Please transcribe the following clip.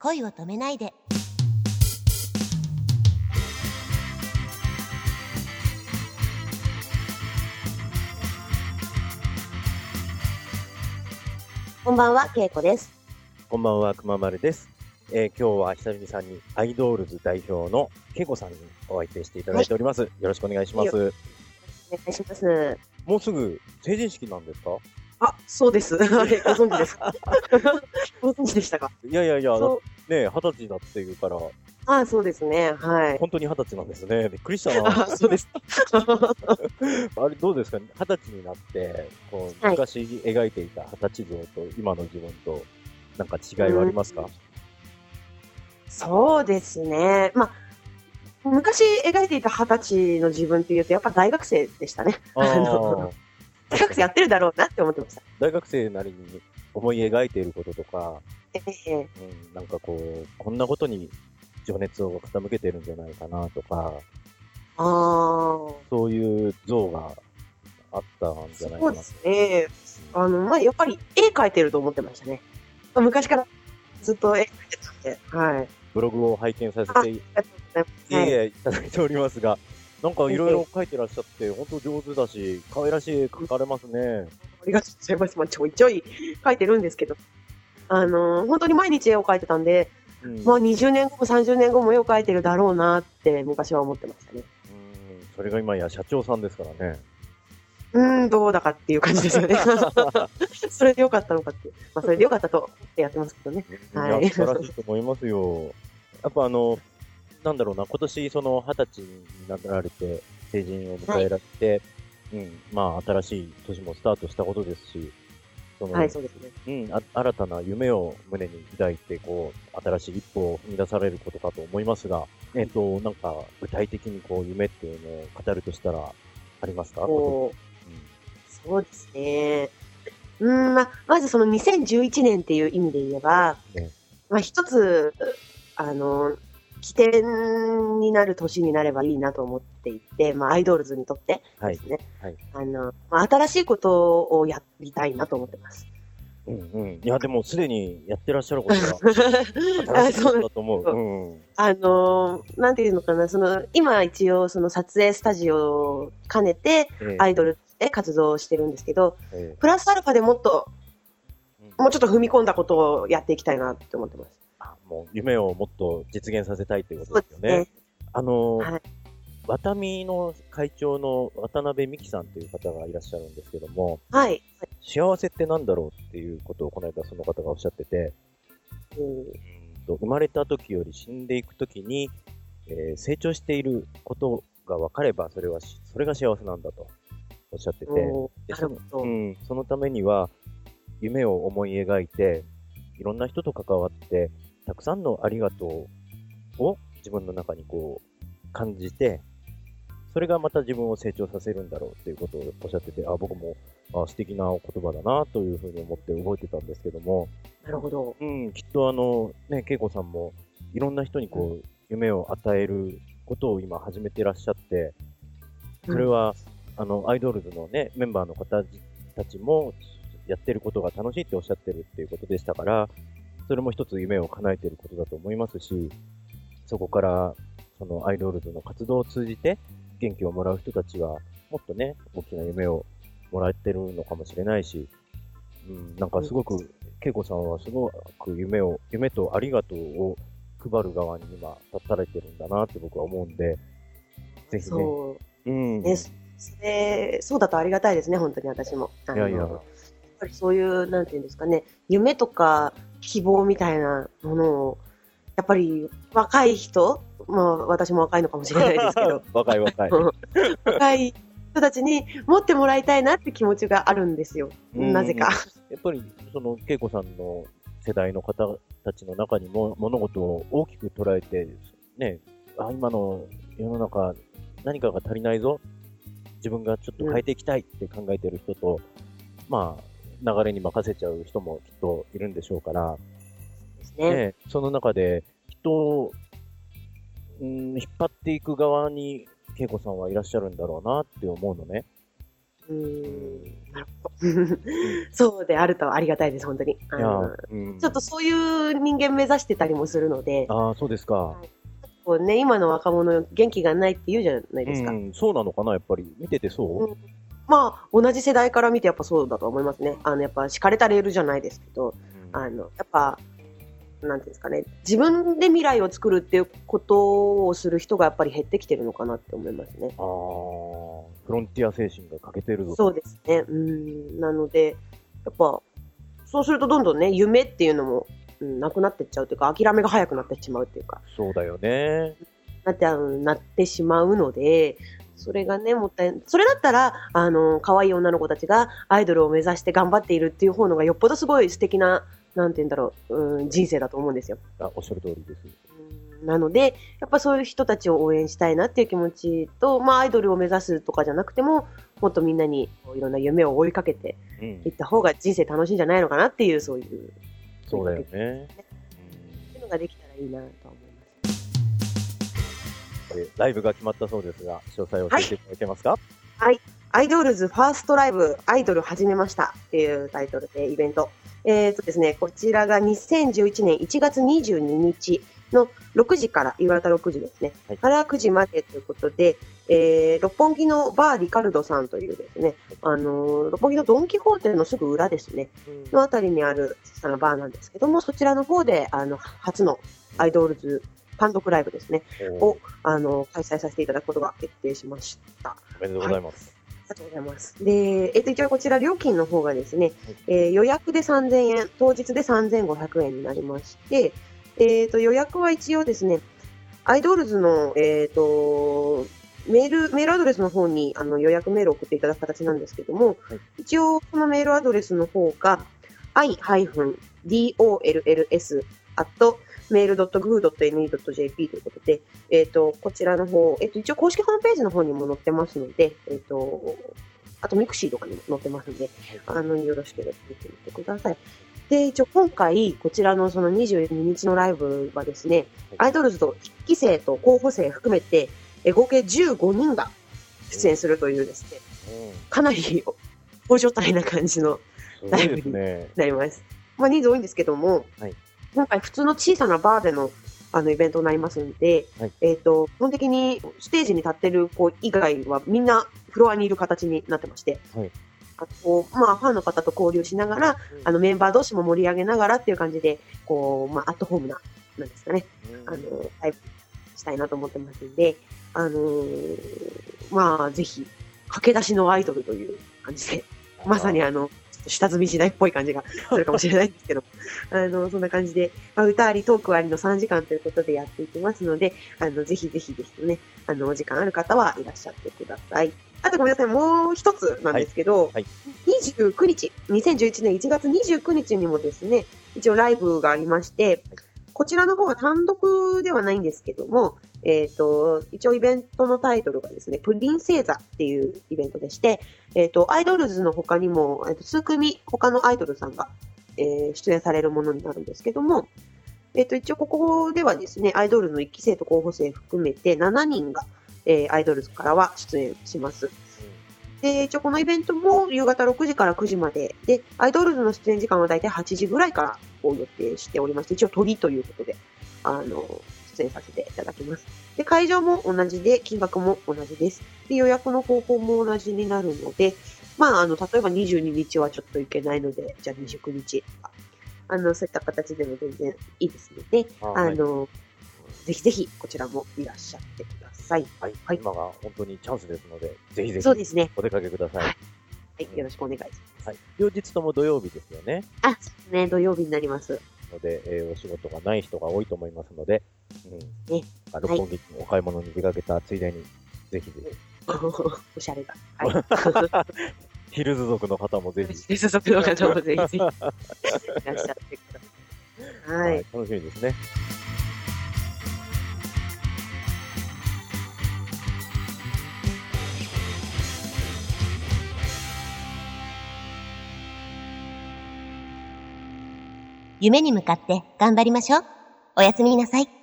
恋を止めないでこんばんは、けいこです。こんばんは、くままるです。えー今日は久々にアイドールズ代表のけいこさんにお相手していただいております。よろしくお願いします。お願いします。もうすぐ成人式なんですか？あ、そうです。あれ、ご存知ですか？ご存知でしたか？いやいやいや、ね、二十歳だっていうから、あ、そうですね。はい。本当に二十歳なんですね。びっくりしたな。あ、そうです。あれ、どうですか？二十歳になって、こう、はい昔描いていた二十歳像と今の自分と、なんか違いはありますか、そうですね。まあ、昔描いていた二十歳の自分っていうと、やっぱ大学生でしたね。ああのー大学生やってるだろうなって思ってました。大学生なりに思い描いていることとか、ええうん、なんかこう、こんなことに情熱を傾けてるんじゃないかなとか、ああ、そういう像があったんじゃないそうでかなすね。あの、まあ、やっぱり絵描いてると思ってましたね。昔からずっと絵描いてたんで、はい。ブログを拝見させあていただいておりますが、なんかいろいろ書いてらっしゃって、本当上手だし、可愛らしい絵描かれますね。ありがとうございます。まあ、ちょいちょい描いてるんですけど、あの、本当に毎日絵を描いてたんで、うん。まあ、20年後も30年後も絵を描いてるだろうなって昔は思ってましたね。うんそれが今や社長さんですからね。うーん、どうだかっていう感じですよね。それでよかったのかって。まあ、それでよかったと思ってやってますけどね。はいいや、素晴らしいと思いますよ。やっぱあの、なんだろうな、今年その二十歳になられて、成人を迎えられて、うん、まあ新しい年もスタートしたことですし、その、はい、そうですね。うん、あ新たな夢を胸に抱いて、こう、新しい一歩を踏み出されることかと思いますが、えっ、と、なんか、具体的にこう、夢っていうのを語るとしたら、ありますか？こう、そうですね。うーん、まあ、まずその2011年っていう意味で言えば、ね。まあ、一つ、あの、起点になる年になればいいなと思っていて、まあ、アイドルズにとってはいですね。はいあの、まあ、新しいことをやりたいなと思ってます。うん、うん、うん。いや、でも、すでにやってらっしゃることが、新しいことだと思う。そううん。あのーなんていうのかな、その、今一応その撮影スタジオを兼ねてええアイドルで活動してるんですけど、えプラスアルファでもっと、もうちょっと踏み込んだことをやっていきたいなって思ってます。あもう夢をもっと実現させたいということですよね。あのーはいワタミの会長の渡辺美樹さんという方がいらっしゃるんですけども、はい。幸せってなんだろうっていうことをこの間その方がおっしゃってて、うんうんと生まれた時より死んでいく時に、えー成長していることが分かれば、それはし、それが幸せなんだとおっしゃってて、おでなるほど。うん、そのためには、夢を思い描いて、いろんな人と関わって、たくさんのありがとうを自分の中にこう、感じて、それがまた自分を成長させるんだろうっていうことをおっしゃってて、あ、僕も、あ素敵な言葉だなというふうに思って覚えてたんですけども、なるほど。うん、きっとあの、ね、恵子さんも、いろんな人にこう、夢を与えることを今始めてらっしゃって、それは、あの、アイドルズのね、メンバーの方たちも、やってることが楽しいっておっしゃってるっていうことでしたから、それも一つ夢を叶えてることだと思いますし、そこから、そのアイドルズの活動を通じて、元気をもらう人たちは、もっとね、大きな夢をもらってるのかもしれないし、うん、なんかすごく、恵子さんはすごく夢を、夢とありがとうを配る側に今立たれてるんだなって僕は思うんで、ぜひね、そう。うん。ね、それ、そうだとありがたいですね、本当に私も。いやいややっぱりそういう、なんていうんですかね、夢とか希望みたいなものを、やっぱり若い人、まあ私も若いのかもしれないですけど、若い若い。若い人たちに持ってもらいたいなって気持ちがあるんですよ。うんなぜか。やっぱり、その、恵子さんの世代の方たちの中にも物事を大きく捉えて、ね、あ、今の世の中何かが足りないぞ。自分がちょっと変えていきたいって考えてる人と、まあ、流れに任せちゃう人もきっといるんでしょうから、ね。ね、その中で人を、うん、引っ張っていく側に恵子さんはいらっしゃるんだろうなって思うのね。うーん、なるほど。そうであるとありがたいです、本当に。あいやのうんちょっとそういう人間目指してたりもするので、ああ、そうですか。こうね、今の若者元気がないって言うじゃないですか。うん、そうなのかな、やっぱり。見ててそう、うんまあ、同じ世代から見てやっぱそうだと思いますね。あの、やっぱ敷かれたレールじゃないですけど、うんあの、やっぱ、なんていうんですかね、自分で未来を作るっていうことをする人がやっぱり減ってきてるのかなって思いますね。あーフロンティア精神が欠けてるぞ。そうですね。うん。なので、やっぱ、そうするとどんどんね、夢っていうのも、うん、なくなってっちゃうというか、諦めが早くなってしまうっていうか、そうだよね。なって、あのなってしまうので、それがね、もったい、それだったら、あの、可愛い女の子たちがアイドルを目指して頑張っているっていう方のがよっぽどすごい素敵な、なんて言うんだろう、うん、人生だと思うんですよ。あおっしゃる通りです。うんなので、やっぱそういう人たちを応援したいなっていう気持ちと、まあアイドルを目指すとかじゃなくても、もっとみんなにいろんな夢を追いかけてうんいった方が人生楽しいんじゃないのかなっていう、そういう、そうだよね。そういうのができたらいいなと思います。でライブが決まったそうですが、詳細を教えてい。ただけますか、アイドルズファーストライブ、アイドル始めましたっていうタイトルでイベント。えっ、とですね、こちらが2011年1月22日の6時から、夕方6時ですね。はい。から9時までということで、えー、六本木のバーリカルドさんというですね、あのー六本木のドンキホーテのすぐ裏ですね、のあたりにある小さなバーなんですけども、そちらの方で、あの、初のアイドルズ単独ライブですね、おを、あの、開催させていただくことが決定しました。おめでとうございます。ありがとうございます。で、えっと、一応こちら料金の方がですね、はいえー予約で3000円、当日で3500円になりまして、えっと、予約は一応ですね、アイドルズの、えっと、メール、メールアドレスの方にあの予約メールを送っていただく形なんですけども、はい一応このメールアドレスの方が、i-dolls アットメール .goo.ne.jp ということで、えっ、と、こちらの方、えっ、と、一応公式ホームページの方にも載ってますので、えっ、と、あとミクシーとかにも載ってますので、あの、よろしければ見てみてください。で、一応今回、こちらのその22日のライブはですね、アイドルズと1期生と候補生含めて、え合計15人が出演するというですね、うんかなり大所帯な感じのすごいですね。なります。まあ、人数多いんですけども、はい今回普通の小さなバーでのあのイベントになりますんで、はい。えっ、と、基本的にステージに立ってる子以外はみんなフロアにいる形になってまして、はい。あと、まあ、ファンの方と交流しながら、あの、メンバー同士も盛り上げながらっていう感じで、こう、まあ、アットホームな、なんですかね、あの、ライブしたいなと思ってますんで、あのーまあ、ぜひ、駆け出しのアイドルという感じで、まさにあの、下積み時代っぽい感じがするかもしれないんですけど、あの、そんな感じで、まあ、歌あり、トークありの3時間ということでやっていきますので、あの、ぜひぜひぜひね、あの、お時間ある方はいらっしゃってください。あとごめんなさい、もう一つなんですけど、はい。29日、2011年1月29日にもですね、一応ライブがありまして、こちらの方は単独ではないんですけども、えっ、と、一応イベントのタイトルがですね、プリンセーザっていうイベントでして、えっ、と、アイドルズの他にも、えーと数組他のアイドルさんが、えー出演されるものになるんですけども、えっ、と、一応ここではですね、アイドルの1期生と候補生含めて7人が、えーアイドルズからは出演します。で、一応このイベントも夕方6時から9時までで、アイドルズの出演時間はだいたい8時ぐらいからを予定しておりまして、一応鳥ということで、あの、出演させていただきます。で、会場も同じで、金額も同じです。で、予約の方法も同じになるので、まあ、あの、例えば22日はちょっといけないので、じゃあ29日とか、あの、そういった形でも全然いいですので、あはいあの、ぜひぜひこちらもいらっしゃってください。はい、はい今が本当にチャンスですので、ぜひぜひそうですね。お出かけください。はい、よろしくお願いします。はい、両日とも土曜日ですよね。あ、そうですね、土曜日になります。ので、えーお仕事がない人が多いと思いますので、うん。ねあ六本木にお買い物に出かけたついでに、ぜひぜひ。おしゃれだ。はい。ヒルズ族の方もぜひ。接続の方もぜひぜひいらっしゃってください。はい。楽しみですね。夢に向かって頑張りましょう。おやすみなさい。